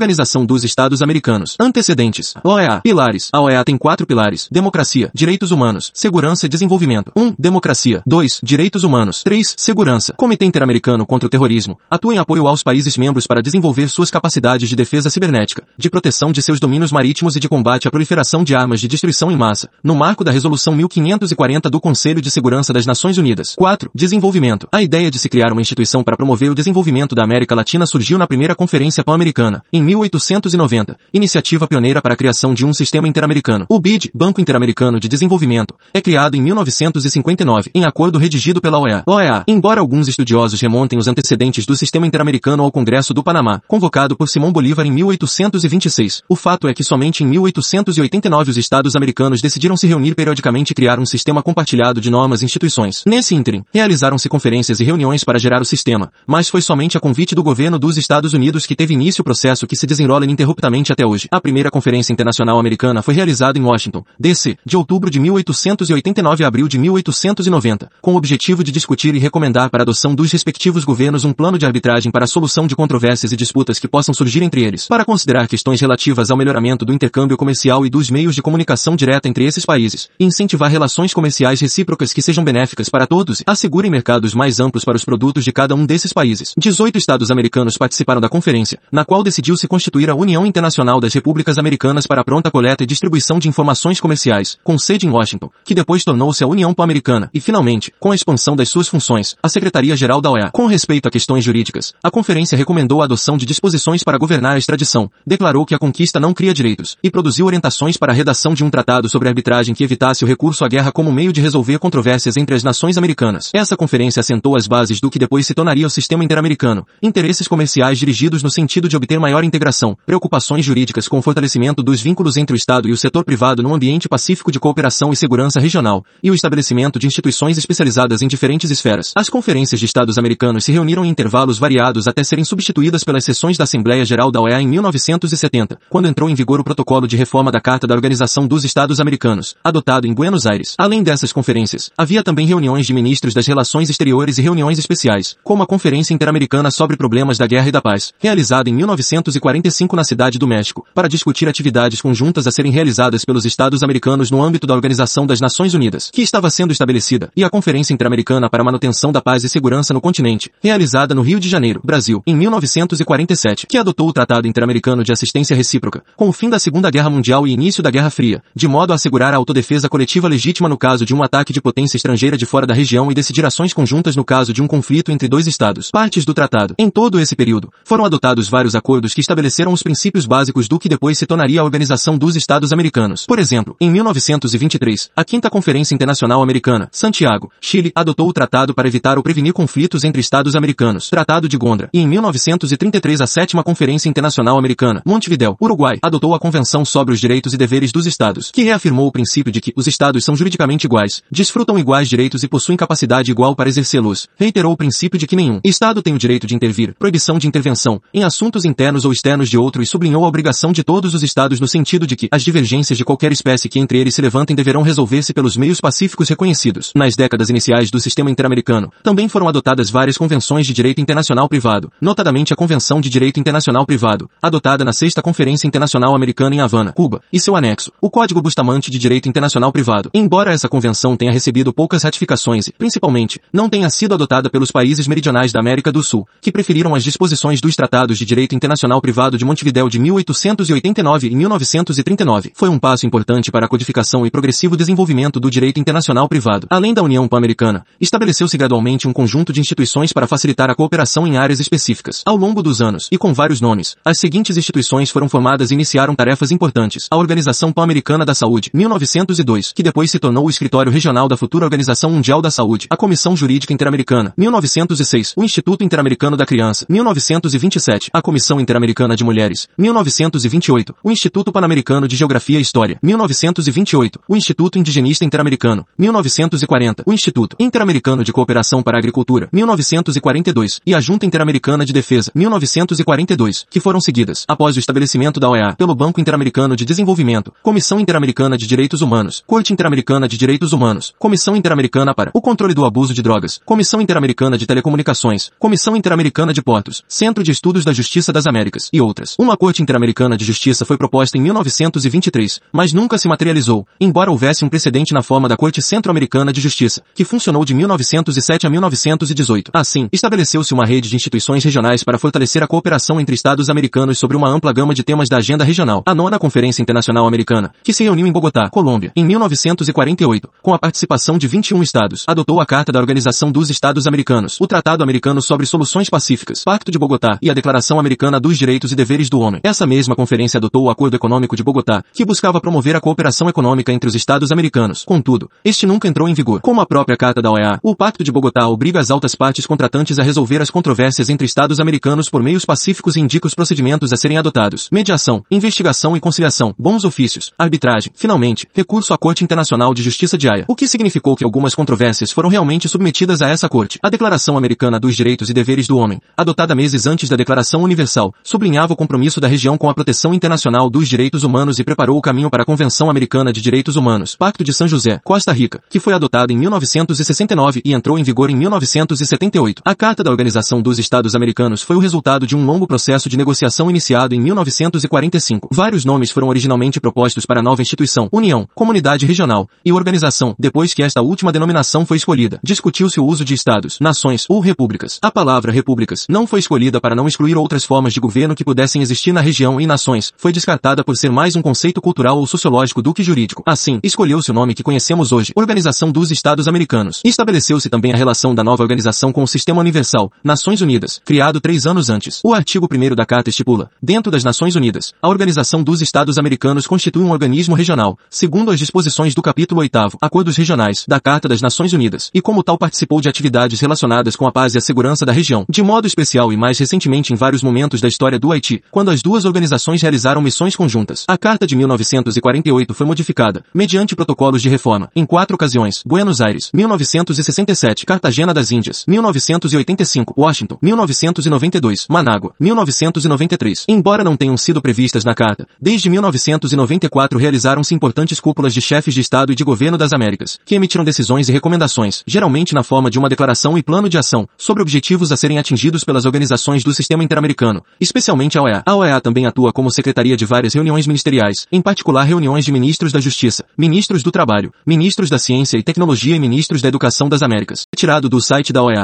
Organização dos Estados Americanos. Antecedentes. OEA. Pilares. A OEA tem quatro pilares. Democracia. Direitos humanos. Segurança e desenvolvimento. 1. Um, democracia. 2. Direitos humanos. 3. Segurança. Comitê Interamericano contra o Terrorismo. Atua em apoio aos países membros para desenvolver suas capacidades de defesa cibernética, de proteção de seus domínios marítimos e de combate à proliferação de armas de destruição em massa, no marco da Resolução 1540 do Conselho de Segurança das Nações Unidas. 4. Desenvolvimento. A ideia de se criar uma instituição para promover o desenvolvimento da América Latina surgiu na primeira Conferência Pan-Americana, em 1890, iniciativa pioneira para a criação de um sistema interamericano. O BID, Banco Interamericano de Desenvolvimento, é criado em 1959, em acordo redigido pela OEA. OEA, embora alguns estudiosos remontem os antecedentes do sistema interamericano ao Congresso do Panamá, convocado por Simão Bolívar em 1826, o fato é que somente em 1889 os estados americanos decidiram se reunir periodicamente e criar um sistema compartilhado de normas e instituições. Nesse ínterim, realizaram-se conferências e reuniões para gerar o sistema, mas foi somente a convite do governo dos Estados Unidos que teve início o processo que se desenrola ininterruptamente até hoje. A primeira Conferência Internacional Americana foi realizada em Washington, D.C., de outubro de 1889 a abril de 1890, com o objetivo de discutir e recomendar para a adoção dos respectivos governos um plano de arbitragem para a solução de controvérsias e disputas que possam surgir entre eles, para considerar questões relativas ao melhoramento do intercâmbio comercial e dos meios de comunicação direta entre esses países, e incentivar relações comerciais recíprocas que sejam benéficas para todos e assegurem mercados mais amplos para os produtos de cada um desses países. 18 estados americanos participaram da conferência, na qual decidiu-se constituir a União Internacional das Repúblicas Americanas para a pronta coleta e distribuição de informações comerciais, com sede em Washington, que depois tornou-se a União Pan-Americana, e finalmente, com a expansão das suas funções, a Secretaria-Geral da OEA. Com respeito a questões jurídicas, a conferência recomendou a adoção de disposições para governar a extradição, declarou que a conquista não cria direitos, e produziu orientações para a redação de um tratado sobre arbitragem que evitasse o recurso à guerra como meio de resolver controvérsias entre as nações americanas. Essa conferência assentou as bases do que depois se tornaria o sistema interamericano, interesses comerciais dirigidos no sentido de obter maior integração, preocupações jurídicas com o fortalecimento dos vínculos entre o Estado e o setor privado num ambiente pacífico de cooperação e segurança regional, e o estabelecimento de instituições especializadas em diferentes esferas. As conferências de Estados americanos se reuniram em intervalos variados até serem substituídas pelas sessões da Assembleia Geral da OEA em 1970, quando entrou em vigor o protocolo de reforma da Carta da Organização dos Estados Americanos, adotado em Buenos Aires. Além dessas conferências, havia também reuniões de ministros das relações exteriores e reuniões especiais, como a Conferência Interamericana sobre Problemas da Guerra e da Paz, realizada em 1945 na Cidade do México, para discutir atividades conjuntas a serem realizadas pelos Estados americanos no âmbito da Organização das Nações Unidas, que estava sendo estabelecida, e a Conferência Interamericana para a Manutenção da Paz e Segurança no Continente, realizada no Rio de Janeiro, Brasil, em 1947, que adotou o Tratado Interamericano de Assistência Recíproca, com o fim da Segunda Guerra Mundial e início da Guerra Fria, de modo a assegurar a autodefesa coletiva legítima no caso de um ataque de potência estrangeira de fora da região e decidir ações conjuntas no caso de um conflito entre dois estados. Partes do tratado. Em todo esse período, foram adotados vários acordos que estabeleceram os princípios básicos do que depois se tornaria a Organização dos Estados Americanos. Por exemplo, em 1923, a Quinta Conferência Internacional Americana, Santiago, Chile, adotou o tratado para evitar ou prevenir conflitos entre estados americanos, Tratado de Gondra, e em 1933 a Sétima Conferência Internacional Americana, Montevideo, Uruguai, adotou a Convenção sobre os Direitos e Deveres dos Estados, que reafirmou o princípio de que os estados são juridicamente iguais, desfrutam iguais direitos e possuem capacidade igual para exercê-los. Reiterou o princípio de que nenhum estado tem o direito de intervir, proibição de intervenção, em assuntos internos ou externos de outro e sublinhou a obrigação de todos os estados no sentido de que as divergências de qualquer espécie que entre eles se levantem deverão resolver-se pelos meios pacíficos reconhecidos. Nas décadas iniciais do sistema interamericano, também foram adotadas várias convenções de direito internacional privado, notadamente a Convenção de Direito Internacional Privado, adotada na Sexta Conferência Internacional Americana em Havana, Cuba, e seu anexo, o Código Bustamante de Direito Internacional Privado. Embora essa convenção tenha recebido poucas ratificações e, principalmente, não tenha sido adotada pelos países meridionais da América do Sul, que preferiram as disposições dos Tratados de Direito Internacional Privado de Montevideo de 1889 e 1939, foi um passo importante para a codificação e progressivo desenvolvimento do direito internacional privado. Além da União Pan-Americana, estabeleceu-se gradualmente um conjunto de instituições para facilitar a cooperação em áreas específicas. Ao longo dos anos, e com vários nomes, as seguintes instituições foram formadas e iniciaram tarefas importantes. A Organização Pan-Americana da Saúde, 1902, que depois se tornou o Escritório Regional da futura Organização Mundial da Saúde. A Comissão Jurídica Interamericana, 1906. O Instituto Interamericano da Criança, 1927. A Comissão Interamericana de Mulheres, 1928. O Instituto Pan-Americano de Geografia e História, 1928. O Instituto Indigenista Interamericano, 1940. O Instituto Interamericano de Cooperação para a Agricultura, 1942. E a Junta Interamericana de Defesa, 1942, que foram seguidas, após o estabelecimento da OEA, pelo Banco Interamericano de Desenvolvimento, Comissão Interamericana de Direitos Humanos, Corte Interamericana de Direitos Humanos, Comissão Interamericana para o Controle do Abuso de Drogas, Comissão Interamericana de Telecomunicações, Comissão Interamericana de Portos, Centro de Estudos da Justiça das Américas, e outras. Uma Corte Interamericana de Justiça foi proposta em 1923, mas nunca se materializou, embora houvesse um precedente na forma da Corte Centro-Americana de Justiça, que funcionou de 1907 a 1918. Assim, estabeleceu-se uma rede de instituições regionais para fortalecer a cooperação entre Estados americanos sobre uma ampla gama de temas da agenda regional. A nona Conferência Internacional Americana, que se reuniu em Bogotá, Colômbia, em 1948, com a participação de 21 estados, adotou a Carta da Organização dos Estados Americanos, o Tratado Americano sobre Soluções Pacíficas, Pacto de Bogotá e a Declaração Americana dos Direitos e Deveres do Homem. Essa mesma conferência adotou o Acordo Econômico de Bogotá, que buscava promover a cooperação econômica entre os Estados americanos. Contudo, este nunca entrou em vigor. Como a própria Carta da OEA, o Pacto de Bogotá obriga as altas partes contratantes a resolver as controvérsias entre Estados americanos por meios pacíficos e indica os procedimentos a serem adotados. Mediação, investigação e conciliação, bons ofícios, arbitragem, finalmente, recurso à Corte Internacional de Justiça de Haia, o que significou que algumas controvérsias foram realmente submetidas a essa corte. A Declaração Americana dos Direitos e Deveres do Homem, adotada meses antes da Declaração Universal, sublinhava o compromisso da região com a proteção internacional dos direitos humanos e preparou o caminho para a Convenção Americana de Direitos Humanos, Pacto de São José, Costa Rica, que foi adotado em 1969 e entrou em vigor em 1978. A Carta da Organização dos Estados Americanos foi o resultado de um longo processo de negociação iniciado em 1945. Vários nomes foram originalmente propostos para a nova instituição, União, Comunidade Regional e Organização, depois que esta última denominação foi escolhida. Discutiu-se o uso de estados, nações ou repúblicas. A palavra repúblicas não foi escolhida para não excluir outras formas de governo que pudessem existir na região e nações, foi descartada por ser mais um conceito cultural ou sociológico do que jurídico. Assim, escolheu-se o nome que conhecemos hoje, Organização dos Estados Americanos. Estabeleceu-se também a relação da nova organização com o Sistema Universal, Nações Unidas, criado três anos antes. O artigo 1 da Carta estipula, dentro das Nações Unidas, a Organização dos Estados Americanos constitui um organismo regional, segundo as disposições do capítulo 8 Acordos Regionais, da Carta das Nações Unidas, e como tal participou de atividades relacionadas com a paz e a segurança da região, de modo especial e mais recentemente em vários momentos da história do Haiti, quando as duas organizações realizaram missões conjuntas. A Carta de 1948 foi modificada, mediante protocolos de reforma, em quatro ocasiões, Buenos Aires, 1967, Cartagena das Índias, 1985, Washington, 1992, Manágua, 1993. Embora não tenham sido previstas na Carta, desde 1994 realizaram-se importantes cúpulas de chefes de Estado e de governo das Américas, que emitiram decisões e recomendações, geralmente na forma de uma declaração e plano de ação, sobre objetivos a serem atingidos pelas organizações do sistema interamericano, especialmente a OEA. A OEA também atua como secretaria de várias reuniões ministeriais, em particular reuniões de ministros da Justiça, ministros do Trabalho, ministros da Ciência e Tecnologia e ministros da Educação das Américas. Retirado do site da OEA.